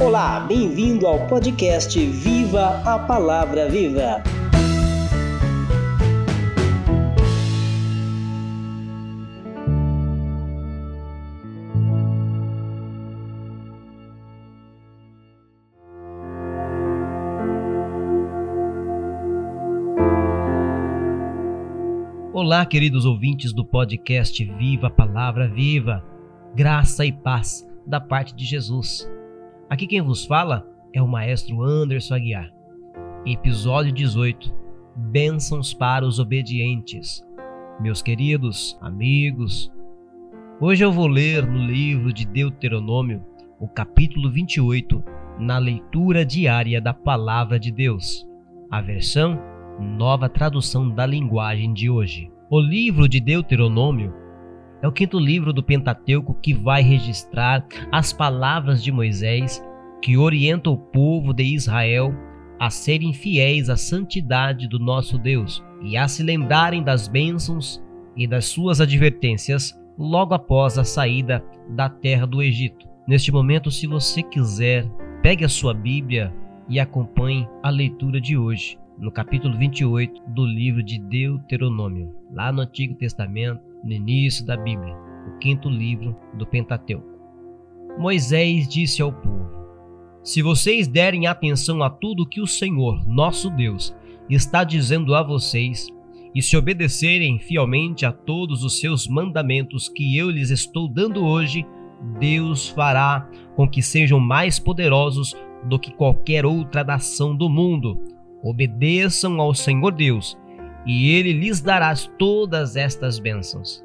Olá, bem-vindo ao podcast Viva a Palavra Viva. Olá, queridos ouvintes do podcast Viva a Palavra Viva. Graça e paz da parte de Jesus. Aqui quem vos fala é o maestro Anderson Aguiar. Episódio 18: Bênçãos para os obedientes. Meus queridos amigos, hoje eu vou ler no livro de Deuteronômio, o capítulo 28, na leitura diária da Palavra de Deus, a versão Nova Tradução da Linguagem de hoje. O livro de Deuteronômio é o quinto livro do Pentateuco que vai registrar as palavras de Moisés que orienta o povo de Israel a serem fiéis à santidade do nosso Deus e a se lembrarem das bênçãos e das suas advertências logo após a saída da terra do Egito. Neste momento, se você quiser, pegue a sua Bíblia e acompanhe a leitura de hoje, no capítulo 28 do livro de Deuteronômio, lá no Antigo Testamento, no início da Bíblia, o quinto livro do Pentateuco. Moisés disse ao povo: Se vocês derem atenção a tudo que o Senhor, nosso Deus, está dizendo a vocês, e se obedecerem fielmente a todos os seus mandamentos que eu lhes estou dando hoje, Deus fará com que sejam mais poderosos do que qualquer outra nação do mundo. Obedeçam ao Senhor Deus e ele lhes dará todas estas bênçãos.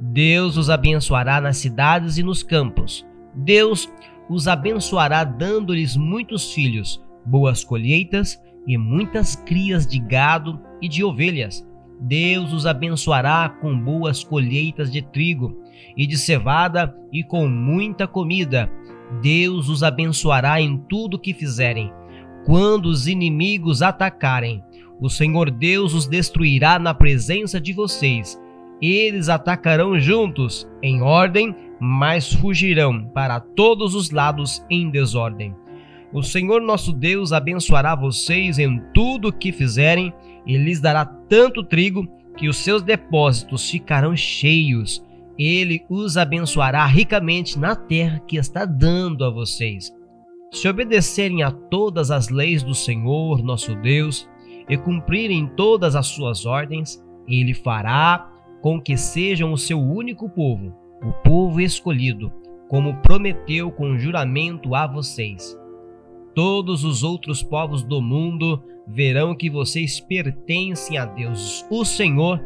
Deus os abençoará nas cidades e nos campos. Deus os abençoará dando-lhes muitos filhos, boas colheitas e muitas crias de gado e de ovelhas. Deus os abençoará com boas colheitas de trigo e de cevada e com muita comida. Deus os abençoará em tudo que fizerem. Quando os inimigos atacarem, o Senhor Deus os destruirá na presença de vocês. Eles atacarão juntos, em ordem, mas fugirão para todos os lados em desordem. O Senhor nosso Deus abençoará vocês em tudo o que fizerem e lhes dará tanto trigo que os seus depósitos ficarão cheios. Ele os abençoará ricamente na terra que está dando a vocês. Se obedecerem a todas as leis do Senhor nosso Deus, e cumprirem todas as suas ordens, ele fará com que sejam o seu único povo, o povo escolhido, como prometeu com juramento a vocês. Todos os outros povos do mundo verão que vocês pertencem a Deus, o Senhor,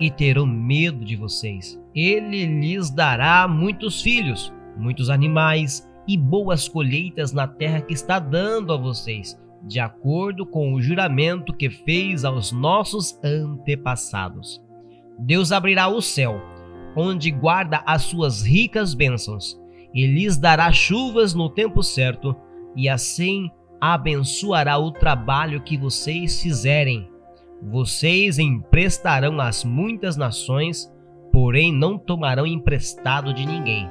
e terão medo de vocês. Ele lhes dará muitos filhos, muitos animais e boas colheitas na terra que está dando a vocês de acordo com o juramento que fez aos nossos antepassados. Deus abrirá o céu, onde guarda as suas ricas bênçãos, e lhes dará chuvas no tempo certo, e assim abençoará o trabalho que vocês fizerem. Vocês emprestarão às muitas nações, porém não tomarão emprestado de ninguém.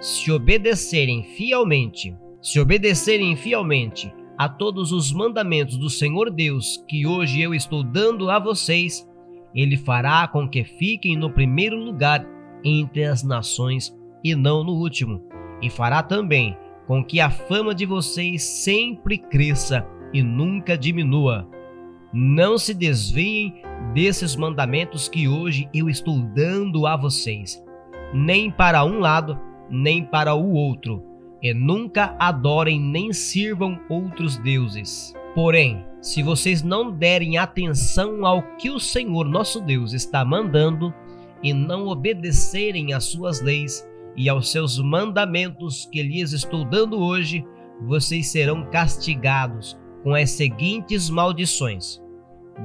Se obedecerem fielmente, se obedecerem fielmente a todos os mandamentos do Senhor Deus que hoje eu estou dando a vocês, ele fará com que fiquem no primeiro lugar entre as nações e não no último, e fará também com que a fama de vocês sempre cresça e nunca diminua. Não se desviem desses mandamentos que hoje eu estou dando a vocês, nem para um lado, nem para o outro e nunca adorem nem sirvam outros deuses. Porém, se vocês não derem atenção ao que o Senhor nosso Deus está mandando e não obedecerem às suas leis e aos seus mandamentos que lhes estou dando hoje, vocês serão castigados com as seguintes maldições: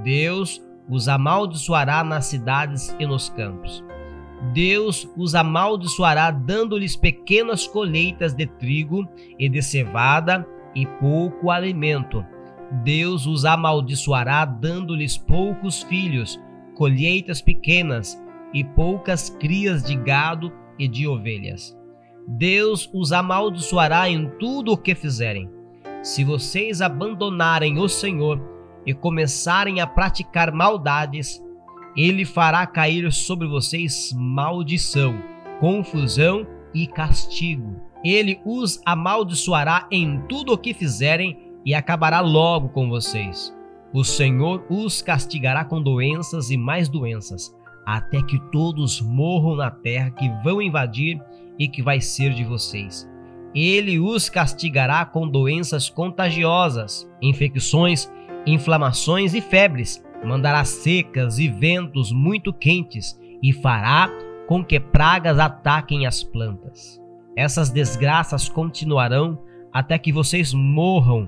Deus os amaldiçoará nas cidades e nos campos. Deus os amaldiçoará, dando-lhes pequenas colheitas de trigo e de cevada e pouco alimento. Deus os amaldiçoará, dando-lhes poucos filhos, colheitas pequenas e poucas crias de gado e de ovelhas. Deus os amaldiçoará em tudo o que fizerem. Se vocês abandonarem o Senhor e começarem a praticar maldades, ele fará cair sobre vocês maldição, confusão e castigo. Ele os amaldiçoará em tudo o que fizerem e acabará logo com vocês. O Senhor os castigará com doenças e mais doenças, até que todos morram na terra que vão invadir e que vai ser de vocês. Ele os castigará com doenças contagiosas, infecções, inflamações e febres, mandará secas e ventos muito quentes e fará com que pragas ataquem as plantas. Essas desgraças continuarão até que vocês morram.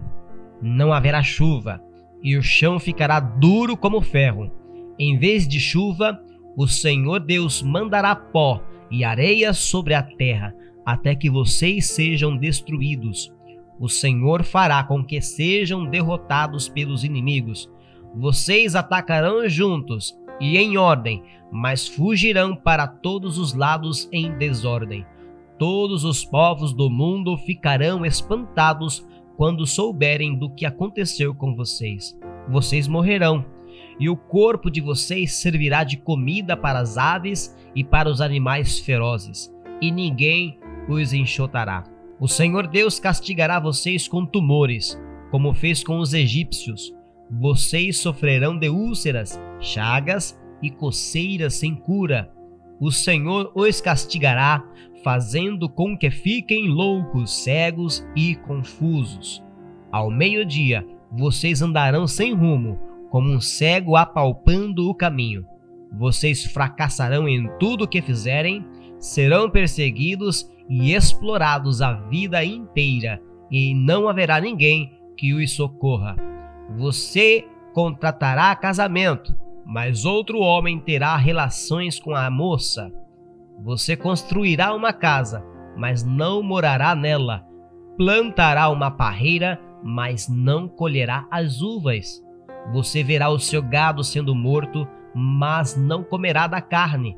Não haverá chuva e o chão ficará duro como ferro. Em vez de chuva, o Senhor Deus mandará pó e areia sobre a terra, até que vocês sejam destruídos. O Senhor fará com que sejam derrotados pelos inimigos. Vocês atacarão juntos e em ordem, mas fugirão para todos os lados em desordem. Todos os povos do mundo ficarão espantados quando souberem do que aconteceu com vocês. Vocês morrerão, e o corpo de vocês servirá de comida para as aves e para os animais ferozes, e ninguém os enxotará. O Senhor Deus castigará vocês com tumores, como fez com os egípcios. Vocês sofrerão de úlceras, chagas e coceiras sem cura. O Senhor os castigará fazendo com que fiquem loucos, cegos e confusos. Ao meio-dia, vocês andarão sem rumo, como um cego apalpando o caminho. Vocês fracassarão em tudo o que fizerem, serão perseguidos e explorados a vida inteira, e não haverá ninguém que os socorra. Você contratará casamento, mas outro homem terá relações com a moça você construirá uma casa, mas não morará nela. Plantará uma parreira, mas não colherá as uvas. Você verá o seu gado sendo morto, mas não comerá da carne.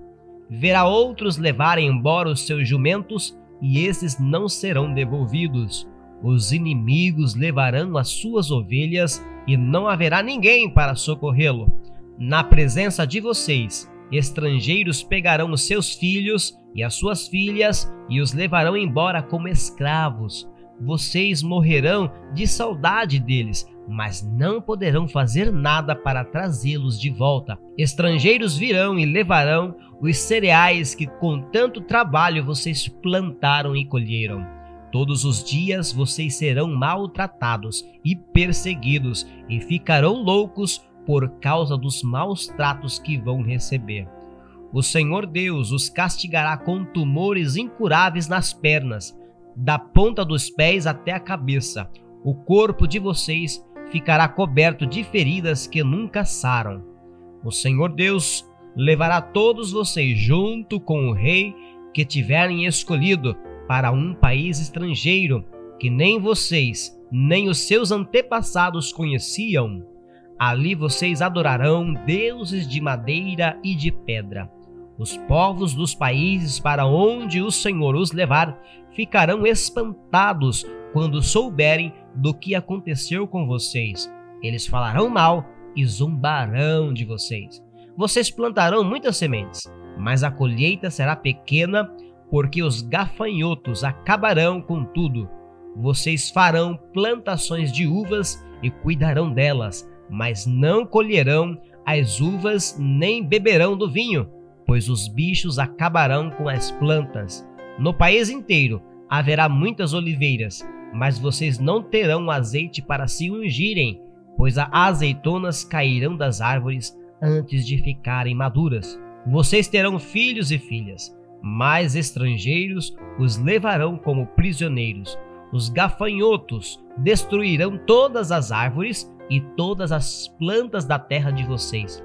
Verá outros levarem embora os seus jumentos, e esses não serão devolvidos. Os inimigos levarão as suas ovelhas, e não haverá ninguém para socorrê-lo. Na presença de vocês, estrangeiros pegarão os seus filhos e as suas filhas e os levarão embora como escravos. Vocês morrerão de saudade deles, mas não poderão fazer nada para trazê-los de volta. Estrangeiros virão e levarão os cereais que com tanto trabalho vocês plantaram e colheram. Todos os dias vocês serão maltratados e perseguidos e ficarão loucos por causa dos maus tratos que vão receber. O Senhor Deus os castigará com tumores incuráveis nas pernas, da ponta dos pés até a cabeça. O corpo de vocês ficará coberto de feridas que nunca saram. O Senhor Deus levará todos vocês junto com o rei que tiverem escolhido para um país estrangeiro que nem vocês nem os seus antepassados conheciam Ali vocês adorarão deuses de madeira e de pedra. Os povos dos países para onde o Senhor os levar ficarão espantados quando souberem do que aconteceu com vocês. Eles falarão mal e zombarão de vocês. Vocês plantarão muitas sementes, mas a colheita será pequena, porque os gafanhotos acabarão com tudo. Vocês farão plantações de uvas e cuidarão delas mas não colherão as uvas nem beberão do vinho, pois os bichos acabarão com as plantas. No país inteiro haverá muitas oliveiras, mas vocês não terão azeite para se ungirem, pois as azeitonas cairão das árvores antes de ficarem maduras. Vocês terão filhos e filhas, mas estrangeiros os levarão como prisioneiros. Os gafanhotos destruirão todas as árvores e todas as plantas da terra de vocês.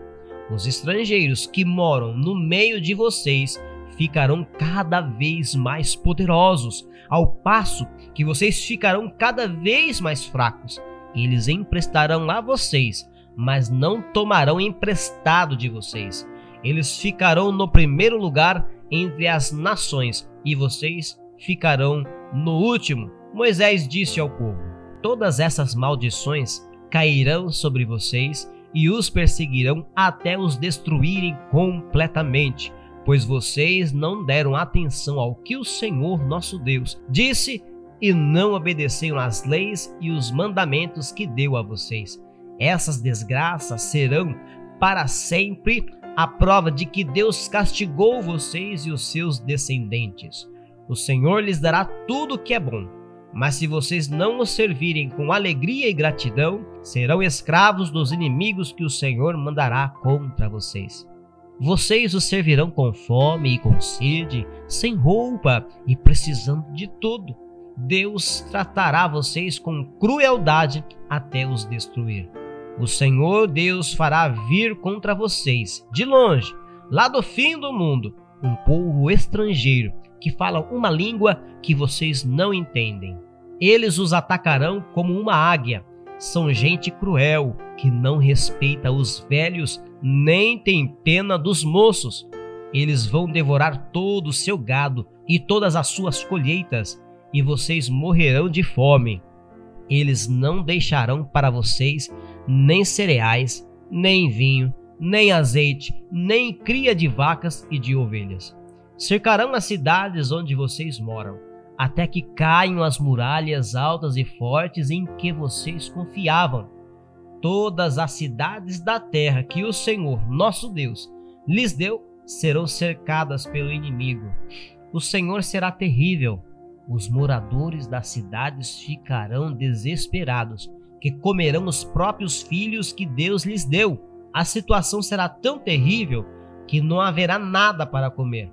Os estrangeiros que moram no meio de vocês ficarão cada vez mais poderosos, ao passo que vocês ficarão cada vez mais fracos. Eles emprestarão a vocês, mas não tomarão emprestado de vocês. Eles ficarão no primeiro lugar entre as nações e vocês ficarão no último. Moisés disse ao povo: Todas essas maldições cairão sobre vocês e os perseguirão até os destruírem completamente, pois vocês não deram atenção ao que o Senhor nosso Deus disse e não obedeceram às leis e os mandamentos que deu a vocês. Essas desgraças serão para sempre a prova de que Deus castigou vocês e os seus descendentes. O Senhor lhes dará tudo o que é bom, mas se vocês não o servirem com alegria e gratidão, serão escravos dos inimigos que o Senhor mandará contra vocês. Vocês o servirão com fome e com sede, sem roupa e precisando de tudo. Deus tratará vocês com crueldade até os destruir. O Senhor Deus fará vir contra vocês, de longe, lá do fim do mundo, um povo estrangeiro que fala uma língua que vocês não entendem. Eles os atacarão como uma águia. São gente cruel que não respeita os velhos nem tem pena dos moços. Eles vão devorar todo o seu gado e todas as suas colheitas, e vocês morrerão de fome. Eles não deixarão para vocês nem cereais, nem vinho, nem azeite, nem cria de vacas e de ovelhas. Cercarão as cidades onde vocês moram, até que caiam as muralhas altas e fortes em que vocês confiavam. Todas as cidades da terra que o Senhor, nosso Deus, lhes deu serão cercadas pelo inimigo. O Senhor será terrível. Os moradores das cidades ficarão desesperados que comerão os próprios filhos que Deus lhes deu. A situação será tão terrível que não haverá nada para comer.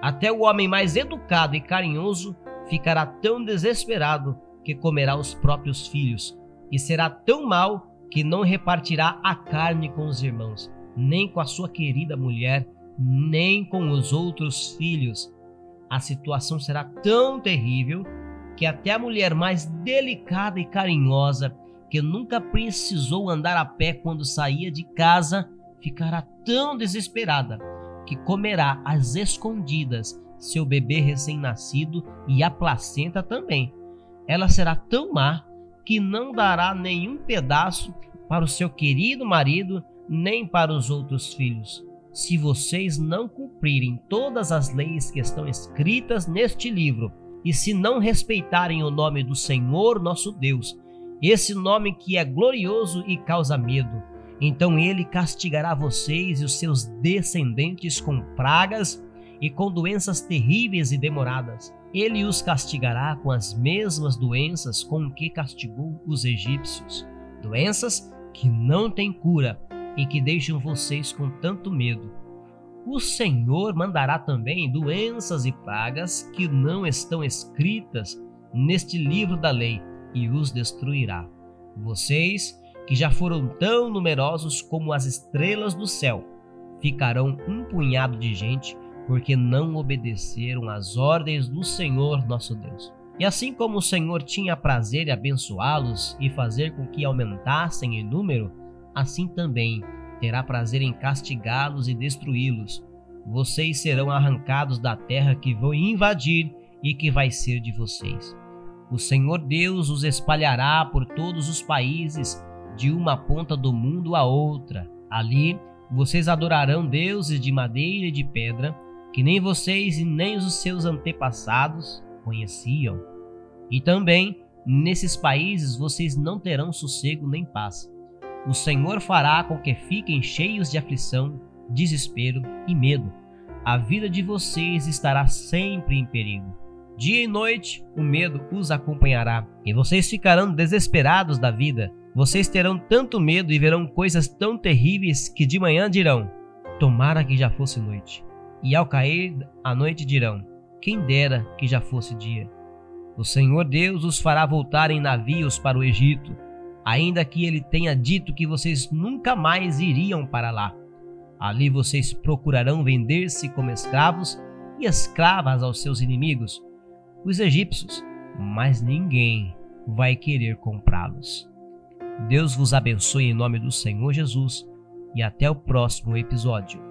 Até o homem mais educado e carinhoso ficará tão desesperado que comerá os próprios filhos, e será tão mal que não repartirá a carne com os irmãos, nem com a sua querida mulher, nem com os outros filhos. A situação será tão terrível que até a mulher mais delicada e carinhosa que nunca precisou andar a pé quando saía de casa, ficará tão desesperada que comerá às escondidas seu bebê recém-nascido e a placenta também. Ela será tão má que não dará nenhum pedaço para o seu querido marido nem para os outros filhos. Se vocês não cumprirem todas as leis que estão escritas neste livro, e se não respeitarem o nome do Senhor nosso Deus, esse nome que é glorioso e causa medo. Então ele castigará vocês e os seus descendentes com pragas e com doenças terríveis e demoradas. Ele os castigará com as mesmas doenças com que castigou os egípcios. Doenças que não têm cura e que deixam vocês com tanto medo. O Senhor mandará também doenças e pragas que não estão escritas neste livro da lei e os destruirá. Vocês, que já foram tão numerosos como as estrelas do céu, ficarão um punhado de gente porque não obedeceram às ordens do Senhor nosso Deus. E assim como o Senhor tinha prazer em abençoá-los e fazer com que aumentassem em número, assim também terá prazer em castigá-los e destruí-los. Vocês serão arrancados da terra que vão invadir e que vai ser de vocês. O Senhor Deus os espalhará por todos os países, de uma ponta do mundo à outra. Ali vocês adorarão deuses de madeira e de pedra, que nem vocês e nem os seus antepassados conheciam. E também nesses países vocês não terão sossego nem paz. O Senhor fará com que fiquem cheios de aflição, desespero e medo. A vida de vocês estará sempre em perigo. Dia e noite o medo os acompanhará, e vocês ficarão desesperados da vida. Vocês terão tanto medo e verão coisas tão terríveis que de manhã dirão: Tomara que já fosse noite. E ao cair a noite dirão: Quem dera que já fosse dia. O Senhor Deus os fará voltar em navios para o Egito, ainda que ele tenha dito que vocês nunca mais iriam para lá. Ali vocês procurarão vender-se como escravos e escravas aos seus inimigos os egípcios, mas ninguém vai querer comprá-los. Deus vos abençoe em nome do Senhor Jesus e até o próximo episódio.